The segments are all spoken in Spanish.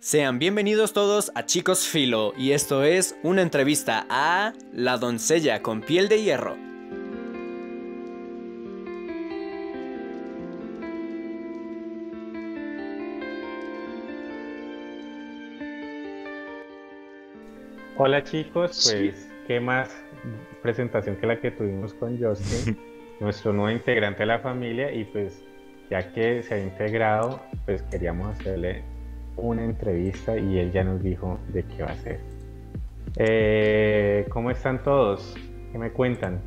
Sean bienvenidos todos a Chicos Filo y esto es una entrevista a La doncella con piel de hierro. Hola chicos, pues qué más presentación que la que tuvimos con Justin, nuestro nuevo integrante de la familia y pues ya que se ha integrado, pues queríamos hacerle una entrevista y él ya nos dijo de qué va a ser. Eh, ¿Cómo están todos? ¿Qué me cuentan?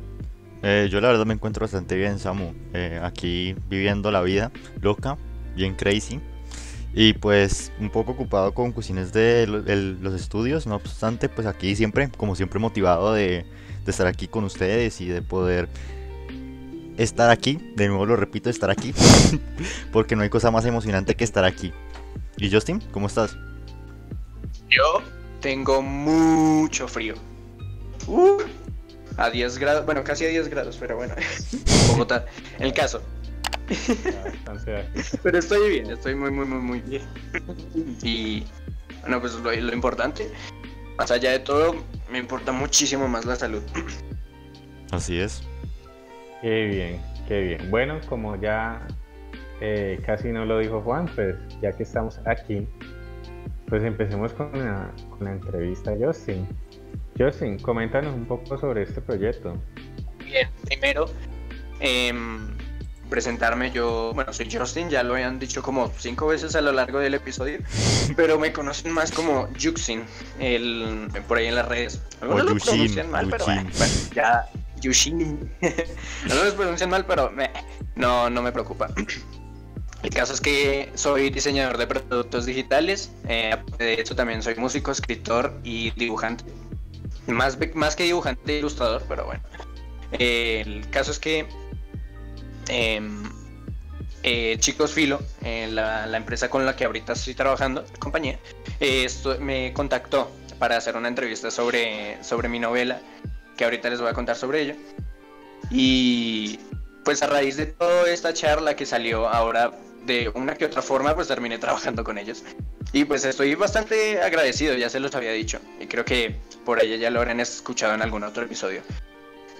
Eh, yo la verdad me encuentro bastante bien, Samu. Eh, aquí viviendo la vida loca, bien crazy. Y pues un poco ocupado con cuestiones de los estudios, no obstante, pues aquí siempre, como siempre motivado de, de estar aquí con ustedes y de poder estar aquí. De nuevo lo repito, estar aquí. porque no hay cosa más emocionante que estar aquí. ¿Y Justin, cómo estás? Yo tengo mucho frío. Uh, a 10 grados, bueno, casi a 10 grados, pero bueno, Bogotá. El caso. pero estoy bien, estoy muy, muy, muy, muy bien. Y bueno, pues lo, lo importante, más allá de todo, me importa muchísimo más la salud. Así es. Qué bien, qué bien. Bueno, como ya eh, casi no lo dijo Juan, pues ya que estamos aquí, pues empecemos con la, con la entrevista a Justin. Justin, coméntanos un poco sobre este proyecto. Bien, primero, em, presentarme yo, bueno, soy Justin, ya lo habían dicho como cinco veces a lo largo del episodio, pero me conocen más como Juxin, el, por ahí en las redes. Algunos lo pronuncian mal, pero bueno, ya, Yushin. Algunos lo pronuncian mal, pero no, no me preocupa. El caso es que soy diseñador de productos digitales, eh, de hecho también soy músico, escritor y dibujante. Más, más que dibujante, ilustrador, pero bueno. el caso es que em, eh, Chicos Filo, eh, la, empresa con la que ahorita estoy trabajando, compañía, esto, me contactó para hacer una entrevista sobre, sobre mi novela, que ahorita les voy a contar sobre ella. Y pues a raíz de toda esta charla que salió ahora de una que otra forma, pues terminé trabajando con ellos. Y pues estoy bastante agradecido, ya se los había dicho. Y creo que por ella ya lo habrán escuchado en algún otro episodio.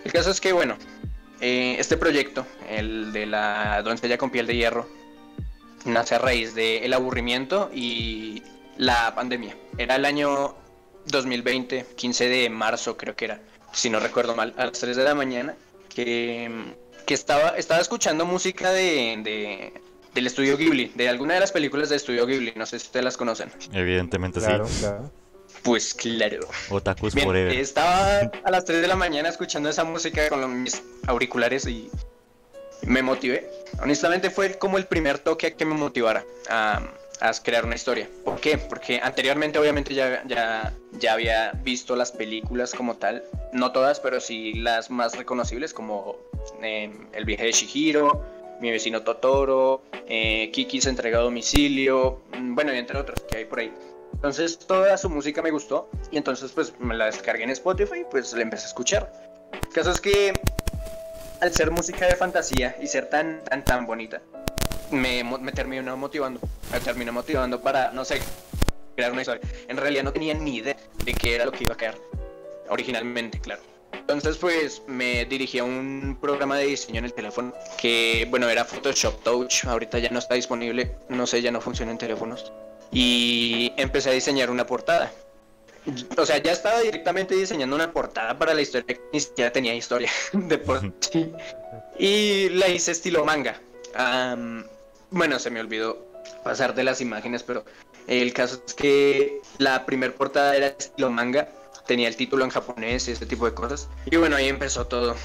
El caso es que, bueno, eh, este proyecto, el de la doncella con piel de hierro, nace a raíz del aburrimiento y la pandemia. Era el año 2020, 15 de marzo creo que era, si no recuerdo mal, a las 3 de la mañana, que, que estaba, estaba escuchando música de, del estudio Ghibli, de alguna de las películas de estudio Ghibli, no sé si ustedes las conocen. Evidentemente sí. Claro. Pues claro. Otakus Bien, Estaba a las 3 de la mañana escuchando esa música con mis auriculares y me motivé. Honestamente fue como el primer toque que me motivara a, a crear una historia. ¿Por qué? Porque anteriormente obviamente ya, ya, ya había visto las películas como tal, no todas, pero sí las más reconocibles como eh, El viaje de Shihiro, mi vecino Totoro, eh, Kiki's entregado a domicilio, mm, bueno, entre otros que hay por ahí. Entonces toda su música me gustó y entonces pues me la descargué en Spotify y pues la empecé a escuchar. El caso es que al ser música de fantasía y ser tan, tan, tan bonita, me, me terminó motivando, me terminó motivando para, no sé, crear una historia. En realidad no tenía ni idea de qué era lo que iba a crear, originalmente, claro. Entonces pues me dirigí a un programa de diseño en el teléfono que bueno era Photoshop Touch, ahorita ya no está disponible, no sé, ya no funciona en teléfonos. Y empecé a diseñar una portada. O sea, ya estaba directamente diseñando una portada para la historia que ni siquiera tenía historia de por sí. Y la hice estilo manga. bueno, se me olvidó pasar de las imágenes, pero el caso es que la primer portada era estilo manga tenía el título en japonés y ese tipo de cosas. Y bueno, ahí empezó todo.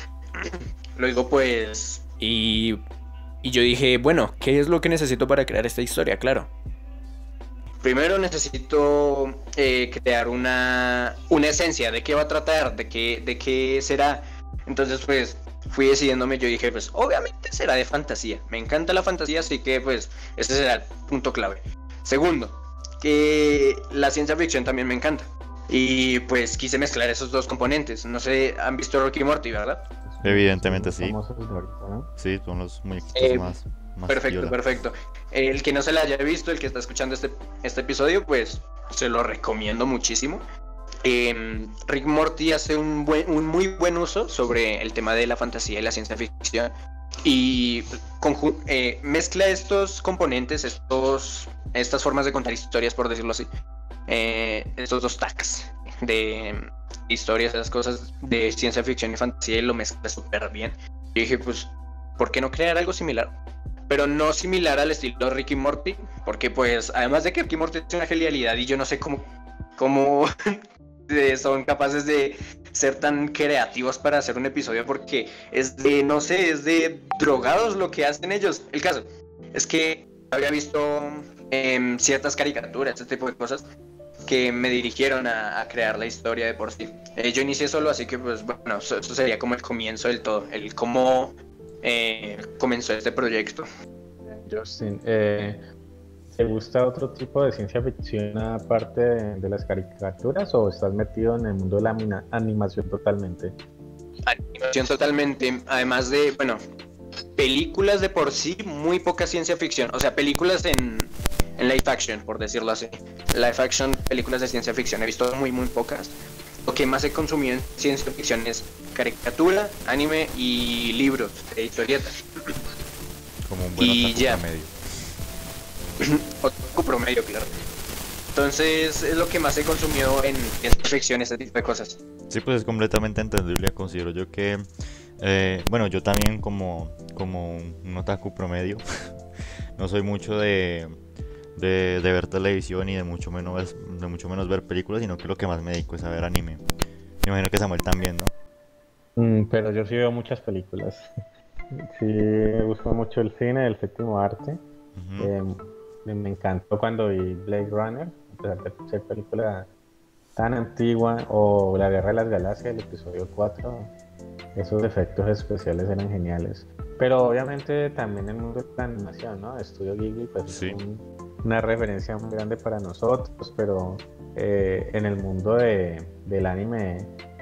Luego pues... Y, y yo dije, bueno, ¿qué es lo que necesito para crear esta historia? Claro. Primero necesito eh, crear una, una esencia de qué va a tratar, de qué, de qué será. Entonces pues fui decidiéndome, yo dije pues obviamente será de fantasía. Me encanta la fantasía, así que pues ese será el punto clave. Segundo, que la ciencia ficción también me encanta. Y pues quise mezclar esos dos componentes. No sé, ¿han visto Rocky Morty, verdad? Evidentemente sí. Sí, son los muy eh, más. perfecto, perfecto. El que no se la haya visto, el que está escuchando este, este episodio, pues se lo recomiendo muchísimo. Em, Rick Morty hace un, buen, un muy buen uso sobre el tema de la fantasía y la ciencia ficción y eh, mezcla estos componentes, estos, estas formas de contar historias, por decirlo así, eh, estos dos tags de historias, esas cosas de ciencia ficción y fantasía y lo mezcla súper bien. Y dije, pues, ¿por qué no crear algo similar? Pero no similar al estilo Ricky Morty, porque pues, además de que Ricky Morty es una genialidad y yo no sé cómo, cómo son capaces de ser tan creativos para hacer un episodio porque es de, no sé, es de drogados lo que hacen ellos. El caso es que había visto em, ciertas caricaturas, este tipo de cosas, que me dirigieron a, crear la historia de por sí. Eh, yo inicié solo, así que pues bueno, eso, sería como el comienzo del todo, el cómo eh, comenzó este proyecto. Justin, eh, ¿te gusta otro tipo de ciencia ficción aparte de, las caricaturas o estás metido en el mundo de la animación totalmente? Animación totalmente, además de, bueno, películas de por sí, muy poca ciencia ficción, o sea, películas en en live action, por decirlo así. Live action, películas de ciencia ficción, he visto muy, muy pocas. Lo que más he consumido en ciencia ficción es caricatura, anime y libros de historietas. Como un buen y ya. promedio. otaku promedio, claro. Entonces es lo que más he consumido en ciencia ficción, este tipo de cosas. Sí, pues es completamente entendible. Considero yo que, eh, bueno, yo también como, como un otaku promedio, no soy mucho de, de, ver televisión y de mucho menos de mucho menos ver películas, sino que lo que más me dedico es a ver anime. Me imagino que Samuel también, ¿no? Mm, pero yo sí veo muchas películas. sí, me gusta mucho el cine, el séptimo arte. Em, me encantó cuando vi Blade Runner, a pesar de ser película tan antigua, o La Guerra de las Galaxias, el episodio 4. Esos efectos especiales eran geniales. Pero obviamente también el mundo de la animación, ¿no? Estudio Ghibli, pues es una referencia muy grande para nosotros, pero eh, en el mundo de, del anime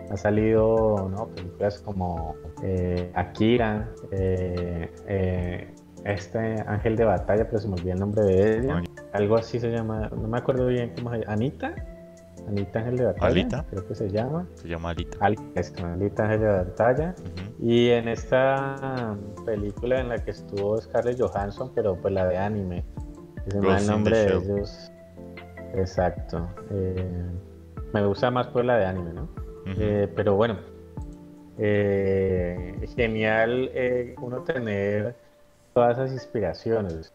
ha salido ¿no? películas como eh, Akira, eh, este Ángel de Batalla, pero se me olvidó el nombre de ella. Algo así se llama, no me acuerdo bien cómo se llama. ¿Anita? Anita Ángel de Batalla. Alita. Creo que se llama. Se llama Alita. Alita, Ángel de Batalla. Y en esta película en la que estuvo Scarlett Johansson, pero pues la de anime. Ese es el nombre de ellos. Exacto. Eh, me gusta más por la de anime, ¿no? Eh, pero bueno, eh, genial uno tener todas esas inspiraciones.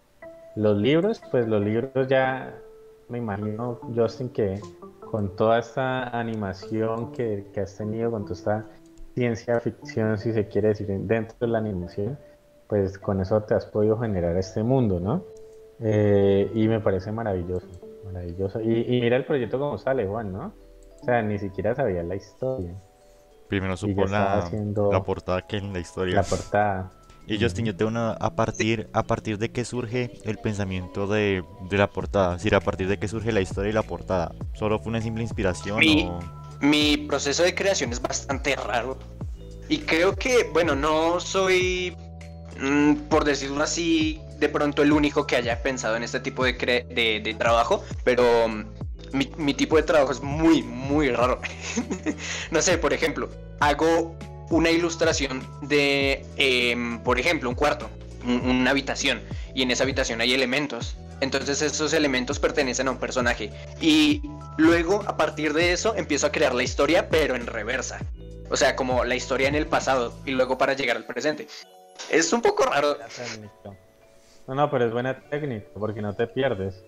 Los libros, pues los libros ya me imagino, Justin, que con toda esta animación que, has tenido, con toda esta ciencia ficción, si se quiere decir, dentro de la animación, pues con eso te has podido generar este mundo, ¿no? Eh, y me parece maravilloso, maravilloso. Y, mira el proyecto como sale, Juan, ¿no? O sea, ni siquiera sabía la historia. Primero supo la, la portada que en la historia. La portada. Y Justin, yo tengo una. A partir, a partir de qué surge el pensamiento de, la portada. Es decir, a partir de qué surge la historia y la portada. ¿Solo fue una simple inspiración mi, o.? Mi proceso de creación es bastante raro. Y creo que, bueno, no soy. Mm, por decirlo así, de pronto el único que haya pensado en este tipo de, de, trabajo, pero mm, mi, tipo de trabajo es muy, muy raro. no sé, por ejemplo, hago una ilustración de, em, por ejemplo, un cuarto, una habitación, y en esa habitación hay elementos. Entonces esos elementos pertenecen a un personaje. Y luego, a partir de eso, empiezo a crear la historia, pero en reversa. O sea, como la historia en el pasado y luego para llegar al presente. Es un poco raro. No, no, pero es buena técnica porque no te pierdes.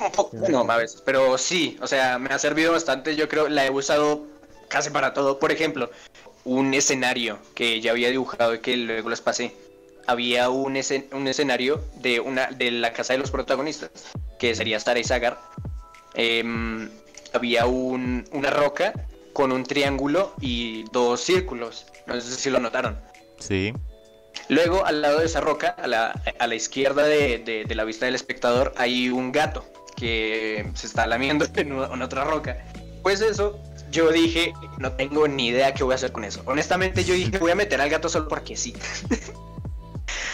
Un poco, no, a veces, pero sí, o sea, me ha servido bastante. Yo creo, la he usado casi para todo. Por ejemplo, un escenario que ya había dibujado y que luego les pasé. Había un, un escenario de, una, de la casa de los protagonistas, que sería Sara y Sagar. Em, había un, una roca con un triángulo y dos círculos. No sé si lo notaron. Sí. Luego, al lado de esa roca, a la, a la izquierda de, de, la vista del espectador, hay un gato que se está lamiendo en, otra roca. Pues eso yo dije, no tengo ni idea qué voy a hacer con eso. Honestamente, yo dije, voy a meter al gato solo porque sí.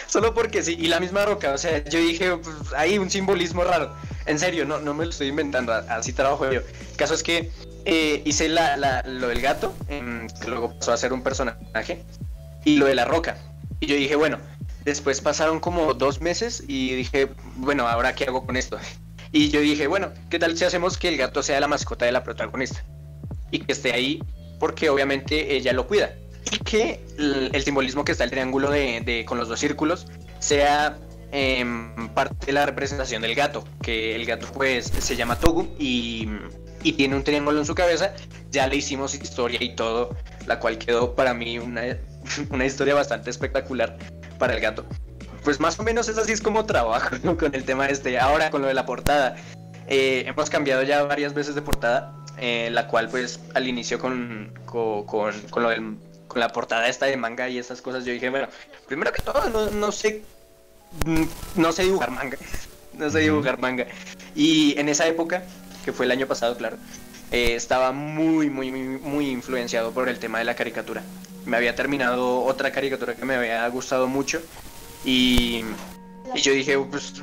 Solo porque sí, y la misma roca, o sea, yo dije, pues, hay un simbolismo raro. En serio, no, no me lo estoy inventando, así trabajo yo. El caso es que eh, hice la, la, lo del gato, em, que luego pasó a ser un personaje, y lo de la roca. Y yo dije, bueno, después pasaron como dos meses y dije, bueno, ahora qué hago con esto. Y yo dije, bueno, ¿qué tal si hacemos que el gato sea la mascota de la protagonista? Y que esté ahí porque obviamente ella lo cuida. Y que el, simbolismo que está el triángulo de, con los dos círculos sea em, parte de la representación del gato, que el gato pues se llama Togu y, y, tiene un triángulo en su cabeza. Ya le hicimos historia y todo, la cual quedó para mí una, una historia bastante espectacular para el gato pues más o menos es así es como trabajo con el tema este. Ahora con lo de la portada. Eh, hemos cambiado ya varias veces de portada, eh, la cual pues al inicio con, con, con, lo del, con la portada esta de manga y esas cosas yo dije, bueno, primero que todo no, no sé mm, no sé dibujar manga, no sé dibujar manga. Y en esa época, que fue el año pasado, claro, eh, estaba muy, muy, muy, muy influenciado por el tema de la caricatura. Me había terminado otra caricatura que me había gustado mucho y, yo dije, pues,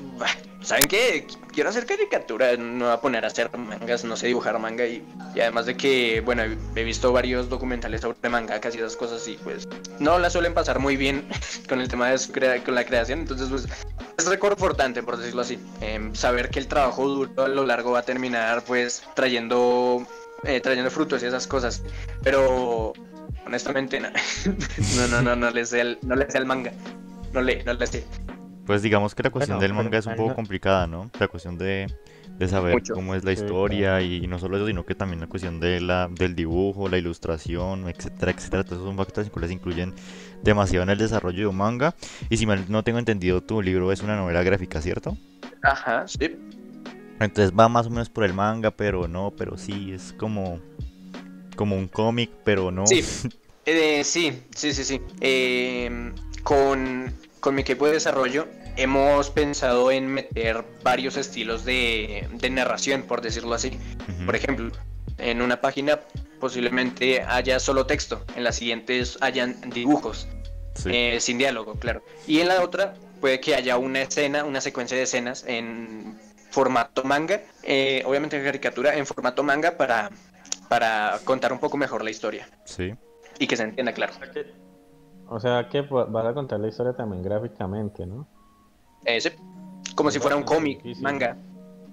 ¿saben qué? Quiero hacer caricatura, no voy a poner a hacer mangas, no sé dibujar manga. Y, además de que, bueno, he visto varios documentales sobre mangakas y esas cosas y pues no la suelen pasar muy bien con el tema de su con la creación. Entonces, pues, es reconfortante, por decirlo así. Em, saber que el trabajo duro a lo largo va a terminar, pues, trayendo, eh, trayendo frutos y esas cosas. Pero, honestamente, no, no, no, no, no le sé el, no le sé el manga no le, no le sé. Pues digamos que la cuestión del manga es un poco complicada, ¿no? La cuestión de, de saber cómo es la historia y no solo eso, sino que también la cuestión de la, del dibujo, la ilustración, etcétera, etcétera. Todos esos factores que incluyen demasiado en el desarrollo de un manga. Y si mal no tengo entendido, tu libro es una novela gráfica, ¿cierto? Ajá, sí. Entonces va más o menos por el manga, pero no, pero sí, es como, como un cómic, pero no. Sí, eh, sí, sí, sí, sí. Eh, con, mi equipo de desarrollo hemos pensado en meter varios estilos de, narración, por decirlo así. Por ejemplo, en una página posiblemente haya solo texto, en las siguientes hayan dibujos, eh, sin diálogo, claro. Y en la otra puede que haya una escena, una secuencia de escenas en formato manga, eh, obviamente en caricatura, en formato manga para, para contar un poco mejor la historia. Sí. Y que se entienda claro. O sea que vas a contar la historia también gráficamente, ¿no? Eh, sí. Como si fuera un cómic, manga,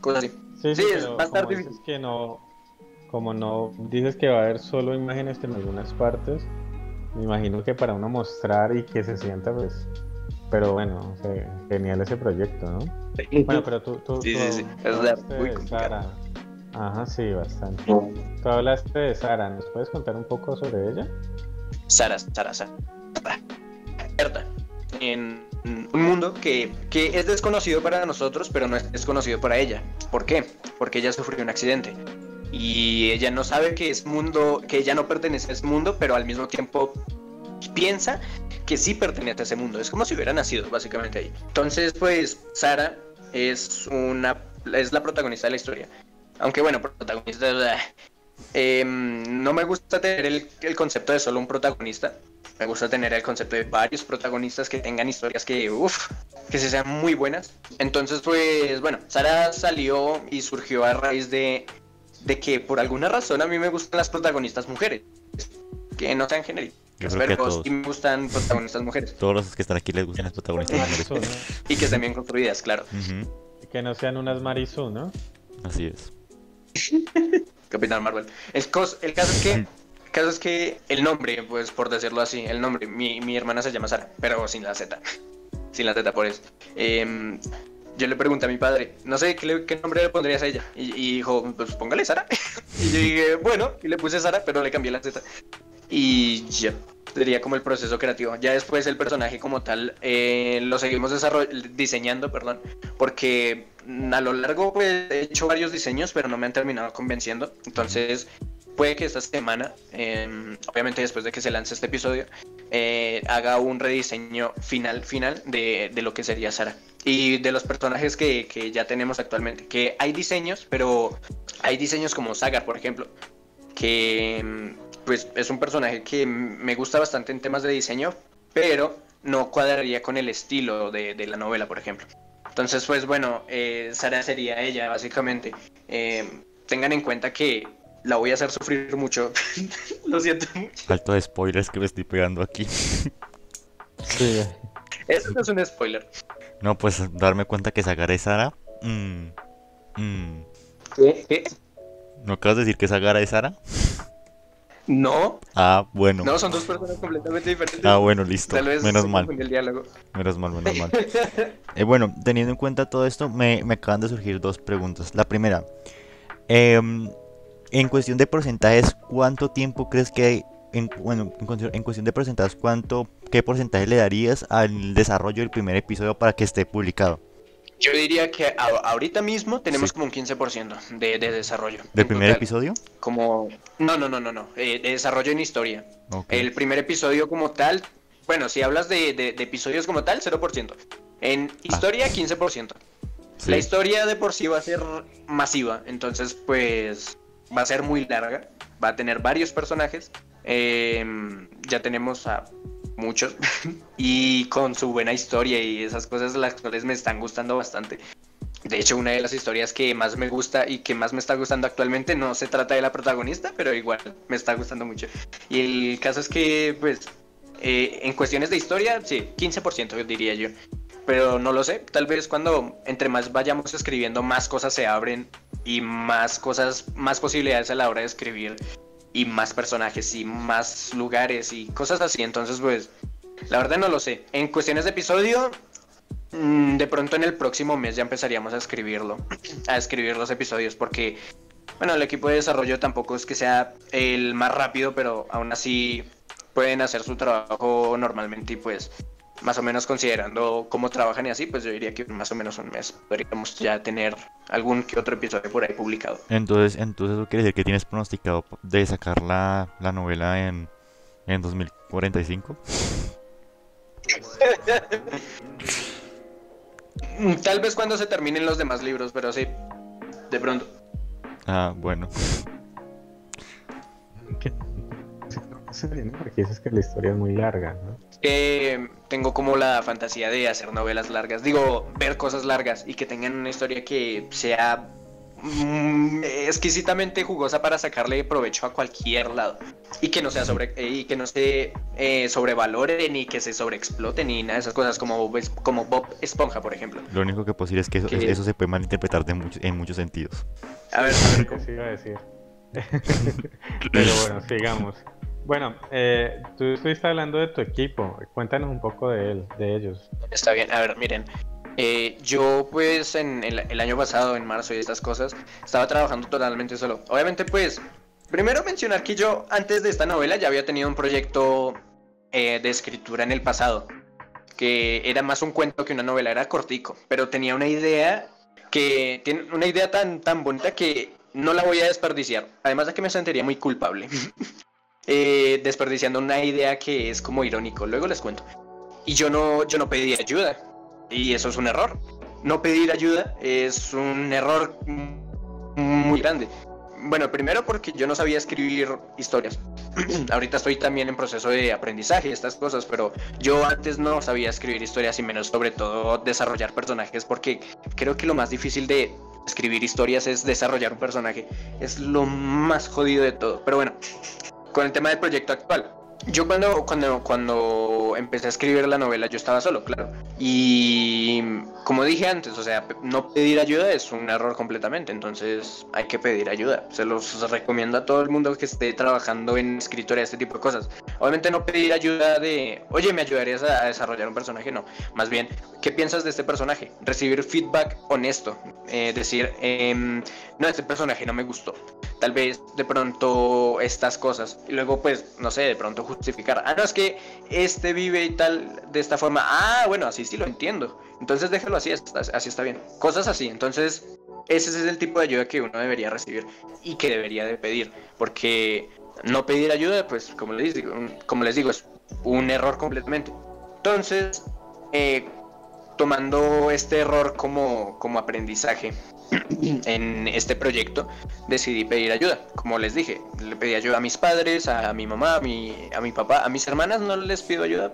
cosas así. Sí, sí, es bastante difícil. que no, como no dices que va a haber solo imágenes en algunas partes, me imagino que para uno mostrar y que se sienta, pues. Pero bueno, genial ese proyecto, ¿no? Sí. Bueno, pero tú. tú sí, sí, sí. Es Sara. Ajá, sí, bastante. Tú hablaste de Sara, ¿nos puedes contar un poco sobre ella? Sara, Sara, Sara en un mundo que, es desconocido para nosotros, pero no es desconocido para ella. ¿Por qué? Porque ella sufrió un accidente y ella no sabe que es mundo, que ella no pertenece a ese mundo, pero al mismo tiempo piensa que sí pertenece a ese mundo. Es como si hubiera nacido básicamente ahí. Entonces, pues Sara es una es la protagonista de la historia. Aunque bueno, protagonista eh, no me gusta tener el concepto de solo un protagonista, me gusta tener el concepto de varios protagonistas que tengan historias que, uff, que se sean muy buenas. Entonces, pues, bueno, Sara salió y surgió a raíz de, de que por alguna razón a mí me gustan las protagonistas mujeres, que no sean genéricas. Pero sí me gustan protagonistas mujeres. Todos los que están aquí les gustan las protagonistas mujeres. y que estén bien construidas, claro. Que no sean unas Marisú, ¿no? Así es. Capitán Marvel. El, el caso es que caso es que el nombre, pues por decirlo así, el nombre, mi, mi hermana se llama Sara, pero sin la Z. sin la Z por eso. Em, yo le pregunté a mi padre, no sé qué, qué nombre le pondrías a ella. Y, dijo, pues póngale Sara. y yo dije, bueno, y le puse Sara, pero le cambié la Z. Y ya, sería como el proceso creativo. Ya después el personaje como tal eh, lo seguimos diseñando, perdón, porque a lo largo pues, he hecho varios diseños, pero no me han terminado convenciendo. Entonces puede que esta semana, em, obviamente después de que se lance este episodio, eh, haga un rediseño final, final de, de, lo que sería Sara. Y de los personajes que, que, ya tenemos actualmente. Que hay diseños, pero hay diseños como Saga, por ejemplo. Que em, pues es un personaje que me gusta bastante en temas de diseño, pero no cuadraría con el estilo de, la novela, por ejemplo. Entonces, pues bueno, eh, Sara sería ella, básicamente. Eh, tengan en cuenta que la voy a hacer sufrir mucho. Lo siento mucho. Alto de spoilers que me estoy pegando aquí. sí. Eso no es un spoiler. No, pues darme cuenta que Sagara es Sara. Mm, mm. ¿Qué? ¿No acabas de decir que Sagara es Sara? No. Ah, bueno. No, son dos personas completamente diferentes. Ah, bueno, listo. menos mal. El diálogo. Menos mal, menos mal. eh, bueno, teniendo en cuenta todo esto, me, me, acaban de surgir dos preguntas. La primera, em, en cuestión de porcentajes, ¿cuánto tiempo crees que hay? En, bueno, en, cuestión de porcentajes, ¿cuánto, qué porcentaje le darías al desarrollo del primer episodio para que esté publicado? Yo diría que ahorita mismo tenemos como un 15% de, de desarrollo. ¿Del primer episodio? Como... No, no, no, no, no. Eh, de desarrollo en historia. El primer episodio como tal, bueno, si hablas de, de, episodios como tal, 0%. En ah. historia, 15%. La historia de por sí va a ser masiva, entonces pues va a ser muy larga, va a tener varios personajes. Em, ya tenemos a muchos, y con su buena historia y esas cosas las cuales me están gustando bastante. De hecho, una de las historias que más me gusta y que más me está gustando actualmente no se trata de la protagonista, pero igual me está gustando mucho. Y el caso es que, pues, eh, en cuestiones de historia, sí, 15% diría yo. Pero no lo sé, tal vez cuando entre más vayamos escribiendo, más cosas se abren y más cosas, más posibilidades a la hora de escribir y más personajes y más lugares y cosas así. Entonces, pues, la verdad no lo sé. En cuestiones de episodio, mm, de pronto en el próximo mes ya empezaríamos a escribirlo, a escribir los episodios, porque, bueno, el equipo de desarrollo tampoco es que sea el más rápido, pero aún así pueden hacer su trabajo normalmente y pues más o menos considerando cómo trabajan y así, pues yo diría que más o menos un mes podríamos ya tener algún que otro episodio por ahí publicado. Entonces, entonces eso quiere decir que tienes pronosticado de sacar la, novela en, en 2045. Tal vez cuando se terminen los demás libros, pero sí, de pronto. Ah, bueno. Porque es que la historia es muy larga, ¿no? tengo como la fantasía de hacer novelas largas, digo, ver cosas largas y que tengan una historia que sea mm, exquisitamente jugosa para sacarle provecho a cualquier lado. Y que no sea sobre y que no se eh, sobrevalore ni que se sobreexplote ni nada de esas cosas como como Bob Esponja por ejemplo. Lo único que puedo decir es que eso, se puede malinterpretar de en muchos sentidos. A ver, a ver ¿cómo? iba a decir. Pero bueno sigamos bueno, eh, tú estuviste hablando de tu equipo. Cuéntanos un poco de él, de ellos. Está bien. A ver, miren. Eh, yo pues en el, año pasado, en marzo y estas cosas, estaba trabajando totalmente solo. Obviamente pues, primero mencionar que yo antes de esta novela ya había tenido un proyecto eh, de escritura en el pasado, que era más un cuento que una novela, era cortico, pero tenía una idea que tiene una idea tan, tan bonita que no la voy a desperdiciar. Además de que me sentiría muy culpable. Eh, desperdiciando una idea que es como irónico. Luego les cuento. Y yo no, yo no pedí ayuda. Y eso es un error. No pedir ayuda es un error muy grande. Bueno, primero porque yo no sabía escribir historias. Ahorita estoy también en proceso de aprendizaje estas cosas, pero yo antes no sabía escribir historias y menos sobre todo desarrollar personajes porque creo que lo más difícil de escribir historias es desarrollar un personaje. Es lo más jodido de todo. Pero bueno, con el tema del proyecto actual. Yo cuando, cuando, cuando empecé a escribir la novela yo estaba solo, claro. Y como dije antes, o sea, no pedir ayuda es un error completamente, entonces hay que pedir ayuda. Se los recomiendo a todo el mundo que esté trabajando en escritura, este tipo de cosas. Obviamente no pedir ayuda de, oye, ¿me ayudarías a desarrollar un personaje? No, más bien, ¿qué piensas de este personaje? Recibir feedback honesto, eh, decir, em, no, este personaje no me gustó tal vez de pronto estas cosas. Y luego, pues, no sé, de pronto justificar. Ah, no, es que este vive y tal de esta forma. Ah, bueno, así sí lo entiendo. Entonces déjalo así, así está bien. Cosas así. Entonces, ese es el tipo de ayuda que uno debería recibir y que debería de pedir. Porque no pedir ayuda, pues, como les digo, como les digo es un error completamente. Entonces, eh, tomando este error como, como aprendizaje, en este proyecto decidí pedir ayuda. Como les dije, le pedí ayuda a mis padres, a mi mamá, a mi, a mi papá, a mis hermanas no les pido ayuda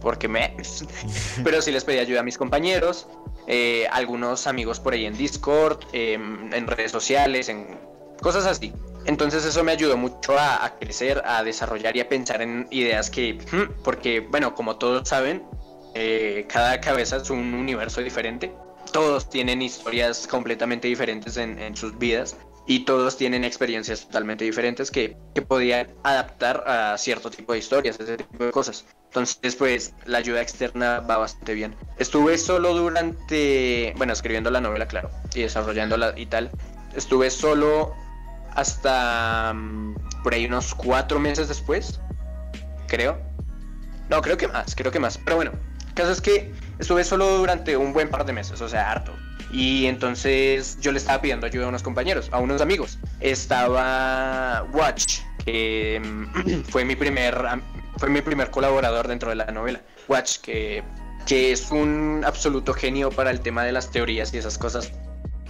porque me... Pero sí les pedí ayuda a mis compañeros, eh, algunos amigos por ahí en Discord, em, en redes sociales, en cosas así. Entonces eso me ayudó mucho a, crecer, a desarrollar y a pensar en ideas que, porque bueno, como todos saben, eh, cada cabeza es un universo diferente. Todos tienen historias completamente diferentes en, sus vidas y todos tienen experiencias totalmente diferentes que, que podían adaptar a cierto tipo de historias, ese tipo de cosas. Entonces, pues la ayuda externa va bastante bien. Estuve solo durante, bueno, escribiendo la novela, claro, y desarrollándola y tal. Estuve solo hasta mm, por ahí unos cuatro meses después, creo. No, creo que más, creo que más. Pero bueno, el caso es que estuve solo durante un buen par de meses, o sea, harto. Y entonces yo le estaba pidiendo ayuda a unos compañeros, a unos amigos. Estaba Watch, que mm, fue mi primer fue mi primer colaborador dentro de la novela. Watch, que, que es un absoluto genio para el tema de las teorías y esas cosas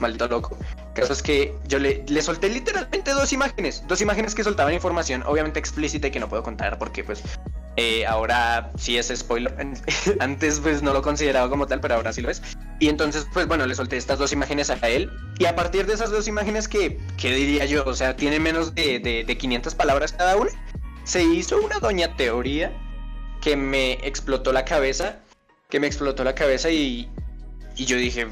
maldito loco. Caso es que yo le, le solté literalmente dos imágenes, dos imágenes que soltaban información, obviamente explícita y que no puedo contar porque pues eh, ahora sí es spoiler. Antes pues no lo consideraba como tal, pero ahora sí lo es. Y entonces pues bueno, le solté estas dos imágenes a él. Y a partir de esas dos imágenes que, ¿qué diría yo? O sea, tiene menos de, de, de 500 palabras cada una. Se hizo una doña teoría que me explotó la cabeza. Que me explotó la cabeza y, y yo dije,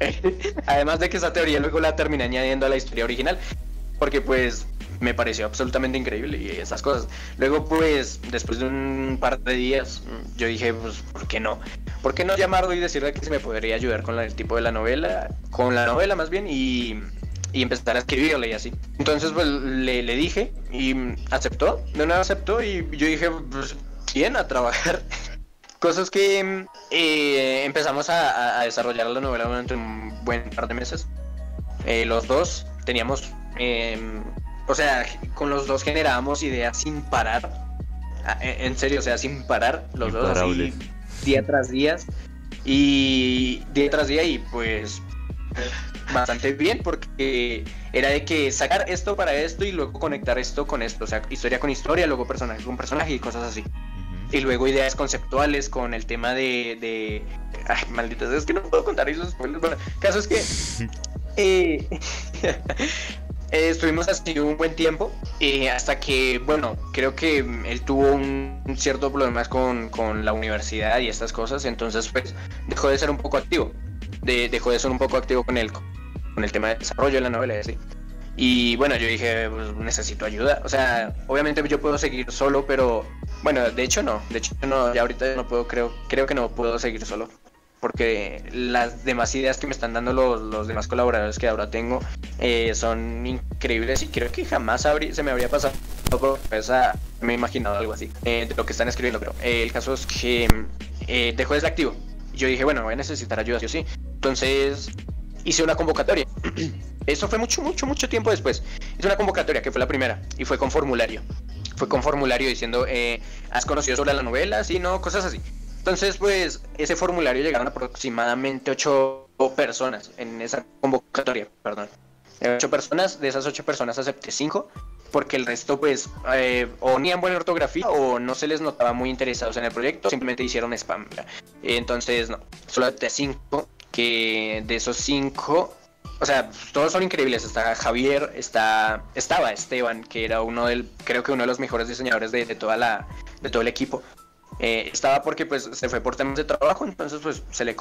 además de que esa teoría luego la terminé añadiendo a la historia original, porque pues me pareció absolutamente increíble y esas cosas. Luego pues, después de un par de días, yo dije, pues, ¿por qué no? ¿Por qué no llamarlo y decirle que se me podría ayudar con el tipo de la novela? Con la novela más bien y, y empezar a escribirle y así. Entonces pues le, le dije y aceptó, de una aceptó y yo dije, pues bien, a trabajar. Cosas que eh, empezamos a, desarrollar la novela durante un buen par de meses. Eh, los dos teníamos, em, o sea, con los dos generábamos ideas sin parar. Ah, en serio, o sea, sin parar, los dos así, día tras día. Y día tras día, y pues bastante bien porque era de que sacar esto para esto y luego conectar esto con esto, o sea, historia con historia, luego personaje con personaje y cosas así y luego ideas conceptuales con el tema de, de... ay malditos es que no puedo contar esos spoilers bueno caso es que eh, eh, estuvimos así un buen tiempo eh, hasta que bueno creo que él tuvo un, cierto problema con, con, la universidad y estas cosas entonces pues dejó de ser un poco activo de, dejó de ser un poco activo con el con el tema de desarrollo de la novela y así y bueno, yo dije, pues, necesito ayuda. O sea, obviamente yo puedo seguir solo, pero bueno, de hecho no. De hecho no, ya ahorita no puedo, creo, creo que no puedo seguir solo. Porque las demás ideas que me están dando los, los demás colaboradores que ahora tengo eh, son increíbles y creo que jamás se me habría pasado por me he imaginado algo así eh, de lo que están escribiendo. Pero eh, el caso es que dejó de ser activo. Yo dije, bueno, voy a necesitar ayuda, sí o sí. Entonces hice una convocatoria. Eso fue mucho, mucho, mucho tiempo después. Hice una convocatoria que fue la primera y fue con formulario. Fue con formulario diciendo, eh, ¿has conocido sobre la novela? Sí, no, cosas así. Entonces, pues, ese formulario llegaron aproximadamente ocho personas en esa convocatoria, perdón. Ocho personas, de esas ocho personas acepté cinco, porque el resto, pues, eh, o tenían buena ortografía o no se les notaba muy interesados en el proyecto, simplemente hicieron spam. Entonces, no, solo acepté cinco, que de esos cinco, o sea, todos son increíbles. Está Javier, está, estaba Esteban, que era uno del, creo que uno de los mejores diseñadores de, toda la, de todo el equipo. Eh, estaba porque pues se fue por temas de trabajo, entonces pues se le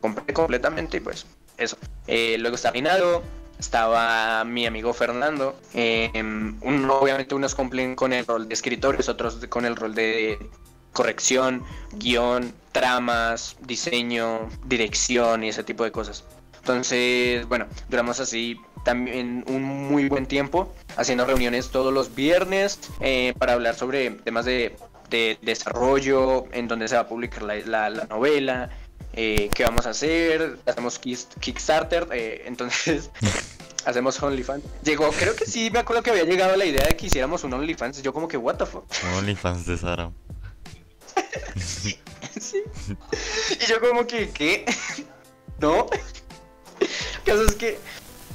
compré completamente y pues eso. Eh, luego está Rinaldo, estaba mi amigo Fernando. Eh, obviamente unos cumplen con el rol de escritores, otros con el rol de corrección, guion, tramas, diseño, dirección y ese tipo de cosas. Entonces, bueno, duramos así también un muy buen tiempo haciendo reuniones todos los viernes eh, para hablar sobre temas de, desarrollo, en donde se va a publicar la, novela, eh, qué vamos a hacer, hacemos Kickstarter, eh, entonces hacemos OnlyFans. Llegó, creo que sí, me acuerdo que había llegado la idea de que hiciéramos un OnlyFans, yo como que, what the fuck. OnlyFans de Sara. Y yo como que, ¿qué? ¿No? Caso es que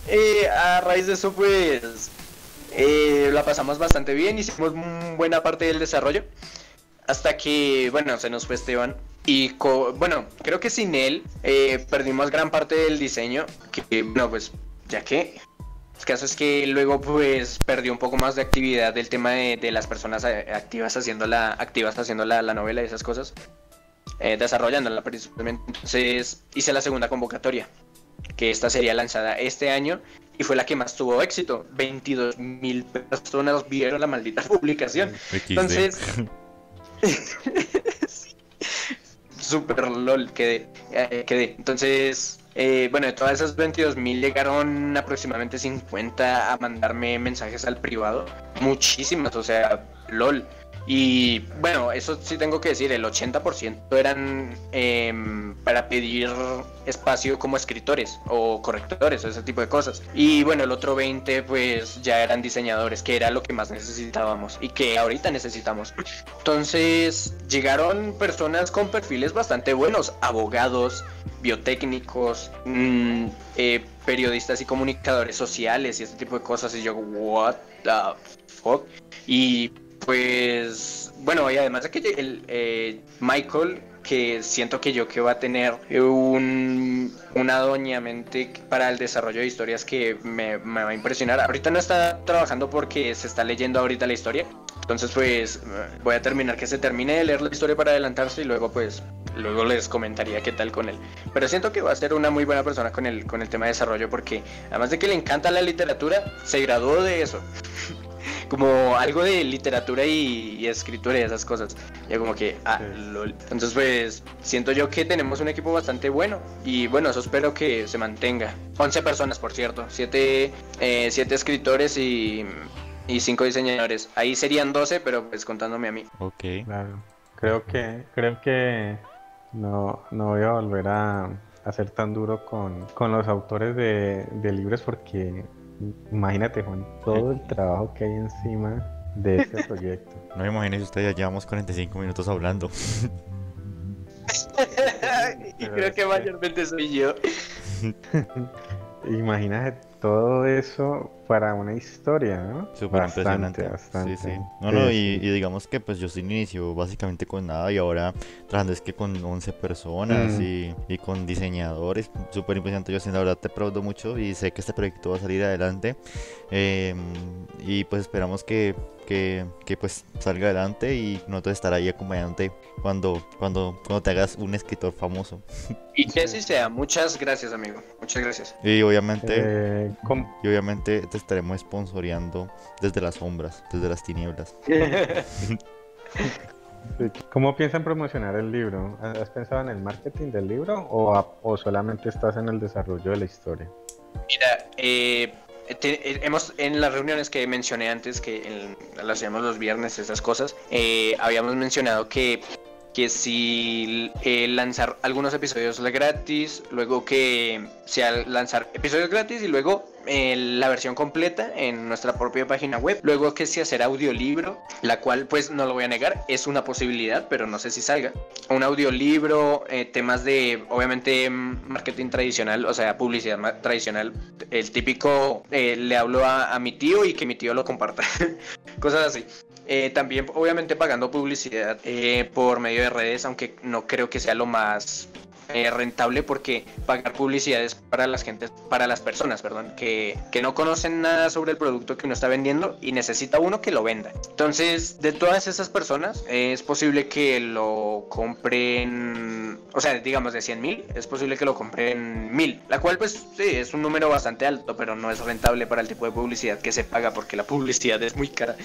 eh, a raíz de eso pues eh, la pasamos bastante bien, hicimos buena parte del desarrollo. hasta que, bueno, se nos fue Esteban. Y bueno, creo que sin él eh, perdimos gran parte del diseño. Que, no, pues, ya que. El caso es que luego pues perdió un poco más de actividad del tema de, las personas activas haciendo la, activas haciendo la, novela y esas cosas. Eh, desarrollándola principalmente. Entonces hice la segunda convocatoria. Que esta sería lanzada este año y fue la que más tuvo éxito. 22 mil personas vieron la maldita publicación. Entonces, super lol quedé, eh, quedé. Entonces, eh, bueno, de todas esas 22 mil llegaron aproximadamente 50 a mandarme mensajes al privado. Muchísimas, o sea, lol. Y bueno, eso sí tengo que decir, el 80% eran em, para pedir espacio como escritores o correctores o ese tipo de cosas. Y bueno, el otro 20% pues ya eran diseñadores, que era lo que más necesitábamos y que ahorita necesitamos. Entonces llegaron personas con perfiles bastante buenos, abogados, biotécnicos, mm, eh, periodistas y comunicadores sociales y ese tipo de cosas. Y yo, what the fuck? Y pues bueno, y además de que el eh, Michael, que siento que yo que va a tener un, una doña mente para el desarrollo de historias que me, me, va a impresionar. Ahorita no está trabajando porque se está leyendo ahorita la historia. Entonces pues voy a terminar que se termine de leer la historia para adelantarse y luego pues luego les comentaría qué tal con él. Pero siento que va a ser una muy buena persona con el, con el tema de desarrollo porque además de que le encanta la literatura, se graduó de eso. como algo de literatura y, escritura y esas cosas. Ya como que, ah, lol. Entonces, pues, siento yo que tenemos un equipo bastante bueno. Y bueno, eso espero que se mantenga. 11 personas, por cierto. 7 eh, siete escritores y, y 5 diseñadores. Ahí serían 12, pero pues contándome a mí. Ok. Claro. Creo que, creo que no, no voy a volver a, a ser tan duro con, con los autores de, de libros porque Imagínate, Juan, todo el trabajo que hay encima de este proyecto. No me imagines, usted ya llevamos 45 minutos hablando. y creo que mayormente soy yo. Imagínate todo eso para una historia, ¿no? Súper impresionante. Bastante. Sí, sí. No, no, y, digamos que pues yo sí inicio básicamente con nada y ahora trabajando es que con 11 personas mm. y, y, con diseñadores, súper impresionante. Yo sí, la verdad te aplaudo mucho y sé que este proyecto va a salir adelante. Em, y pues esperamos que, que, que, pues salga adelante y nosotros estar ahí acompañándote cuando, cuando, cuando te hagas un escritor famoso. Y que así sea. Muchas gracias, amigo. Muchas gracias. Y obviamente, eh, y obviamente te estaremos sponsoreando desde las sombras, desde las tinieblas. ¿Cómo piensan promocionar el libro? ¿Has pensado en el marketing del libro o, o solamente estás en el desarrollo de la historia? Mira, eh, eh, hemos en las reuniones que mencioné antes, que las hacíamos los viernes, esas cosas, eh, habíamos mencionado que que si eh, lanzar algunos episodios gratis, luego que sea lanzar episodios gratis y luego eh, la versión completa en nuestra propia página web, luego que sea hacer audiolibro, la cual pues no lo voy a negar, es una posibilidad, pero no sé si salga. Un audiolibro, eh, temas de obviamente marketing tradicional, o sea, publicidad tradicional, el típico le hablo a mi tío y que mi tío lo comparta, cosas así. Eh, también obviamente pagando publicidad eh, por medio de redes, aunque no creo que sea lo más eh, rentable porque pagar publicidad es para las gentes, para las personas, perdón, que, que, no conocen nada sobre el producto que uno está vendiendo y necesita uno que lo venda. Entonces, de todas esas personas, es posible que lo compren, o sea, digamos de 100 mil, es posible que lo compren mil, la cual pues sí, es un número bastante alto, pero no es rentable para el tipo de publicidad que se paga porque la publicidad es muy cara.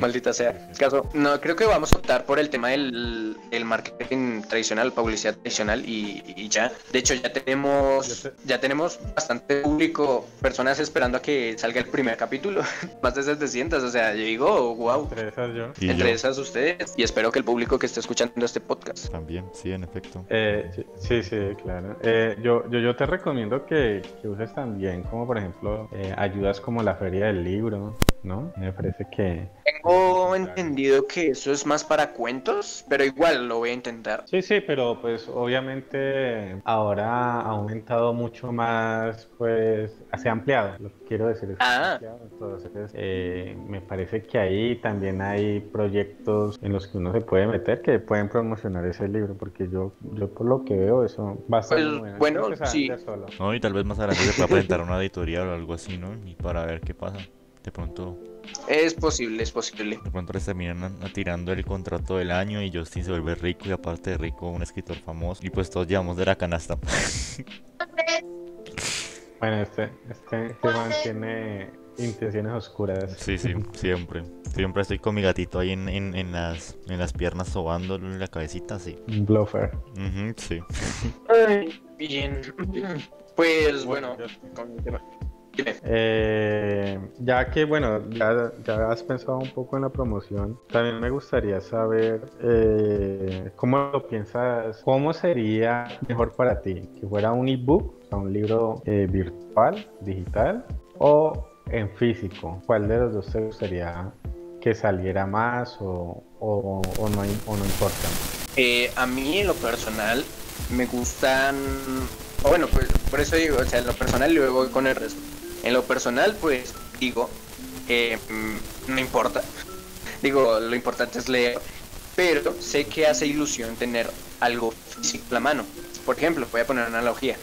Maldita sea. caso, no, creo que vamos a optar por el tema del, del marketing tradicional, publicidad tradicional y, y ya. De hecho, ya tenemos, ya tenemos bastante público, personas esperando a que salga el primer capítulo. Más de 700, o sea, yo digo, wow. Entre esas yo. Entre esas ustedes. Y espero que el público que esté escuchando este podcast. También, sí, en efecto. Eh, sí, sí, claro. Eh, yo, yo, yo te recomiendo que, que uses también, como por ejemplo, eh, ayudas como la feria del libro, ¿no? Me parece que tengo entendido que eso es más para cuentos, pero igual lo voy a intentar. Sí, sí, pero pues obviamente ahora ha aumentado mucho más, pues se ha ampliado, lo que quiero decir es que se ha Ah. ampliado, entonces eh, me parece que ahí también hay proyectos en los que uno se puede meter que pueden promocionar ese libro, porque yo, yo por lo que veo eso va a estar Pues, muy bueno. bueno, sí. solo. No, y tal vez más adelante se pueda presentar a una editorial o algo así, ¿no? Y para ver qué pasa. De pronto, Es posible, es posible. de pronto les terminan atirando el contrato del año y Justin se vuelve rico y aparte de rico, un escritor famoso. Y pues todos llevamos de la canasta. Bueno, este, este, este man tiene intenciones oscuras. Sí, sí, siempre. Siempre estoy con mi gatito ahí en, en, en las, en las piernas sobándole en la cabecita, sí. Un bluffer. Ujú, sí. Bien. Pues bueno, con el tema. Eh, ya que, bueno, ya, ya has pensado un poco en la promoción, también me gustaría saber eh, cómo lo piensas, cómo sería mejor para ti, que fuera un ebook, o sea, un libro eh, virtual, digital, o en físico. ¿Cuál de los dos te gustaría que saliera más o, o- o no, o no importa? A mí en lo personal me gustan, o bueno, pues por eso digo, o sea, en lo personal y luego voy con el resto. En lo personal, pues digo, eh, no importa. Digo, lo importante es leer, pero sé que hace ilusión tener algo físico en la mano. Por ejemplo, voy a poner una analogía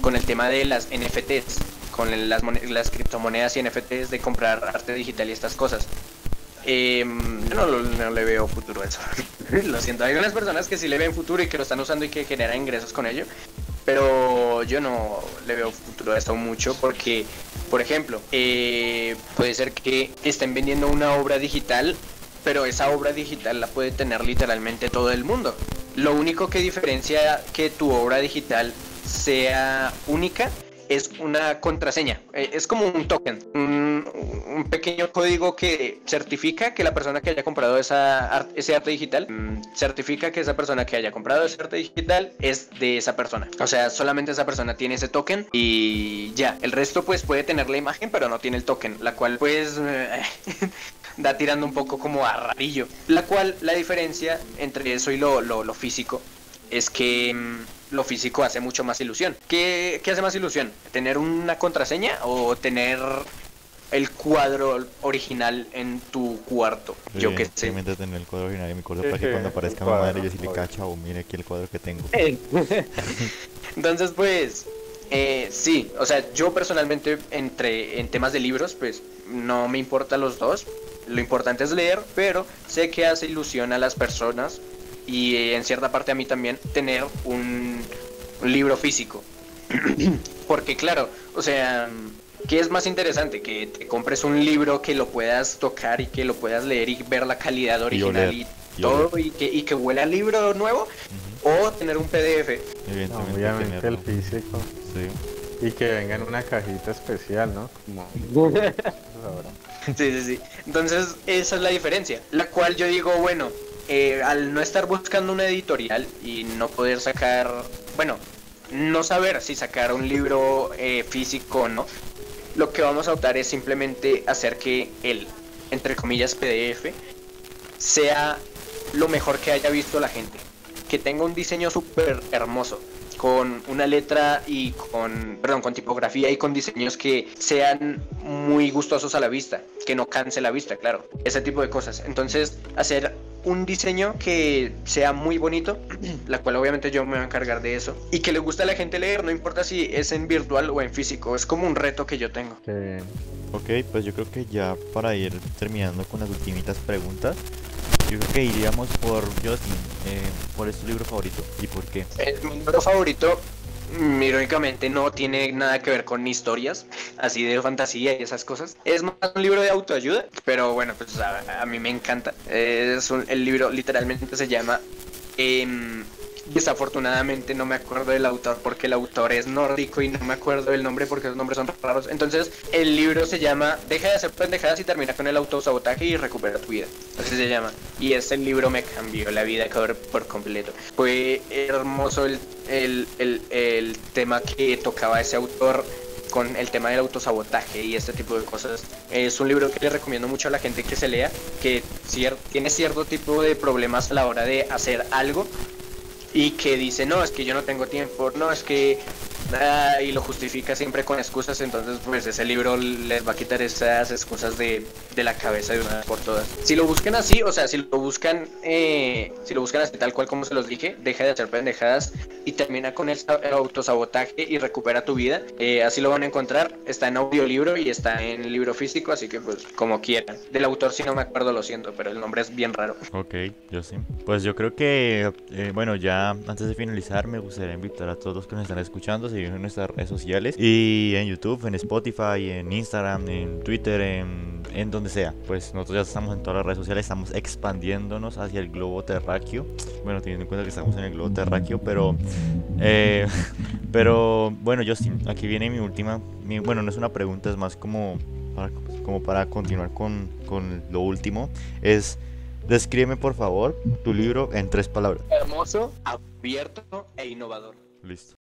con el tema de las NFTs, con las, las criptomonedas y NFTs de comprar arte digital y estas cosas. Eh, yo no, no le veo futuro a eso. lo siento, hay unas personas que sí le ven futuro y que lo están usando y que generan ingresos con ello. Pero yo no le veo futuro a esto mucho porque, por ejemplo, eh, puede ser que estén vendiendo una obra digital, pero esa obra digital la puede tener literalmente todo el mundo. Lo único que diferencia que tu obra digital sea única es una contraseña, eh, es como un token, un, pequeño código que certifica que la persona que haya comprado esa ese arte digital, mm, certifica que esa persona que haya comprado ese arte digital es de esa persona. O sea, solamente esa persona tiene ese token y ya. El resto pues puede tener la imagen, pero no tiene el token, la cual pues... da tirando un poco como a rarillo. La cual, la diferencia entre eso y lo, lo, lo físico es que mm, lo físico hace mucho más ilusión. ¿Qué, ¿Qué hace más ilusión? ¿Tener una contraseña o tener el cuadro original en tu cuarto? Yo qué sé. Simplemente tener el cuadro original en mi cuarto Sí, para que sí, cuando aparezca mi madre yo sí le cacha o mire aquí el cuadro que tengo. Entonces, pues, eh, sí, o sea, yo personalmente entre en temas de libros, pues no me importan los dos. Lo importante es leer, pero sé que hace ilusión a las personas y eh, en cierta parte a mí también tener un, un libro físico. Porque claro, o sea, ¿qué es más interesante? Que te compres un libro que lo puedas tocar y que lo puedas leer y ver la calidad original y, y todo y que, y que huela a libro nuevo o tener un PDF. No, obviamente el físico. Sí. Y que venga en una cajita especial, ¿no? Como. Sí, sí, sí. Entonces, esa es la diferencia. La cual yo digo, bueno, eh, al no estar buscando una editorial y no poder sacar, bueno, no saber si sacar un libro eh, físico o no, lo que vamos a optar es simplemente hacer que el, entre comillas, PDF sea lo mejor que haya visto la gente. Que tenga un diseño súper hermoso, con una letra y con, perdón, con tipografía y con diseños que sean muy gustosos a la vista, que no canse la vista, claro, ese tipo de cosas. Entonces, hacer un diseño que sea muy bonito, la cual obviamente yo me voy a encargar de eso, y que le guste a la gente leer, no importa si es en virtual o en físico, es como un reto que yo tengo. Qué bien. Ok, pues yo creo que ya para ir terminando con las ultimitas preguntas, yo creo que iríamos por Justin. Eh, ¿Cuál es tu libro favorito y por qué? Eh, mi libro favorito, mm, irónicamente, no tiene nada que ver con historias, así de fantasía y esas cosas. Es más un libro de autoayuda, pero bueno, pues a, mí me encanta. Es un- el libro literalmente se llama... em, desafortunadamente no me acuerdo del autor porque el autor es nórdico y no me acuerdo del nombre porque los nombres son raros. Entonces el libro se llama Deja de hacer pendejadas y termina con el autosabotaje y recupera tu vida. Así se llama. Y ese libro me cambió la vida por, completo. Fue hermoso el, el, el, el tema que tocaba ese autor. con el tema del autosabotaje y este tipo de cosas. Es un libro que le recomiendo mucho a la gente que se lea, que tiene cierto tipo de problemas a la hora de hacer algo y que dice, no, es que yo no tengo tiempo, no, es que y lo justifica siempre con excusas, entonces pues ese libro les va a quitar esas excusas de, de la cabeza de una vez por todas. Si lo buscan así, o sea, si lo buscan, eh, si lo buscan así tal cual como se los dije, deja de hacer pendejadas y termina con el, autosabotaje y recupera tu vida. Eh, así lo van a encontrar, está en audiolibro y está en libro físico, así que pues como quieran. Del autor si no me acuerdo, lo siento, pero el nombre es bien raro. Ok, yo sí. Pues yo creo que, eh, bueno, ya antes de finalizar me gustaría invitar a todos los que nos están escuchando, en nuestras redes sociales y en YouTube, en Spotify, en Instagram, en Twitter, en, en donde sea. Pues nosotros ya estamos en todas las redes sociales, estamos expandiéndonos hacia el globo terráqueo. Bueno, teniendo en cuenta que estamos en el globo terráqueo, pero, eh, pero bueno, Justin, aquí viene mi última, bueno, no es una pregunta, es más como para, como para continuar con, con lo último. Es Descríbeme por favor tu libro en tres palabras. Hermoso, abierto e innovador. Listo.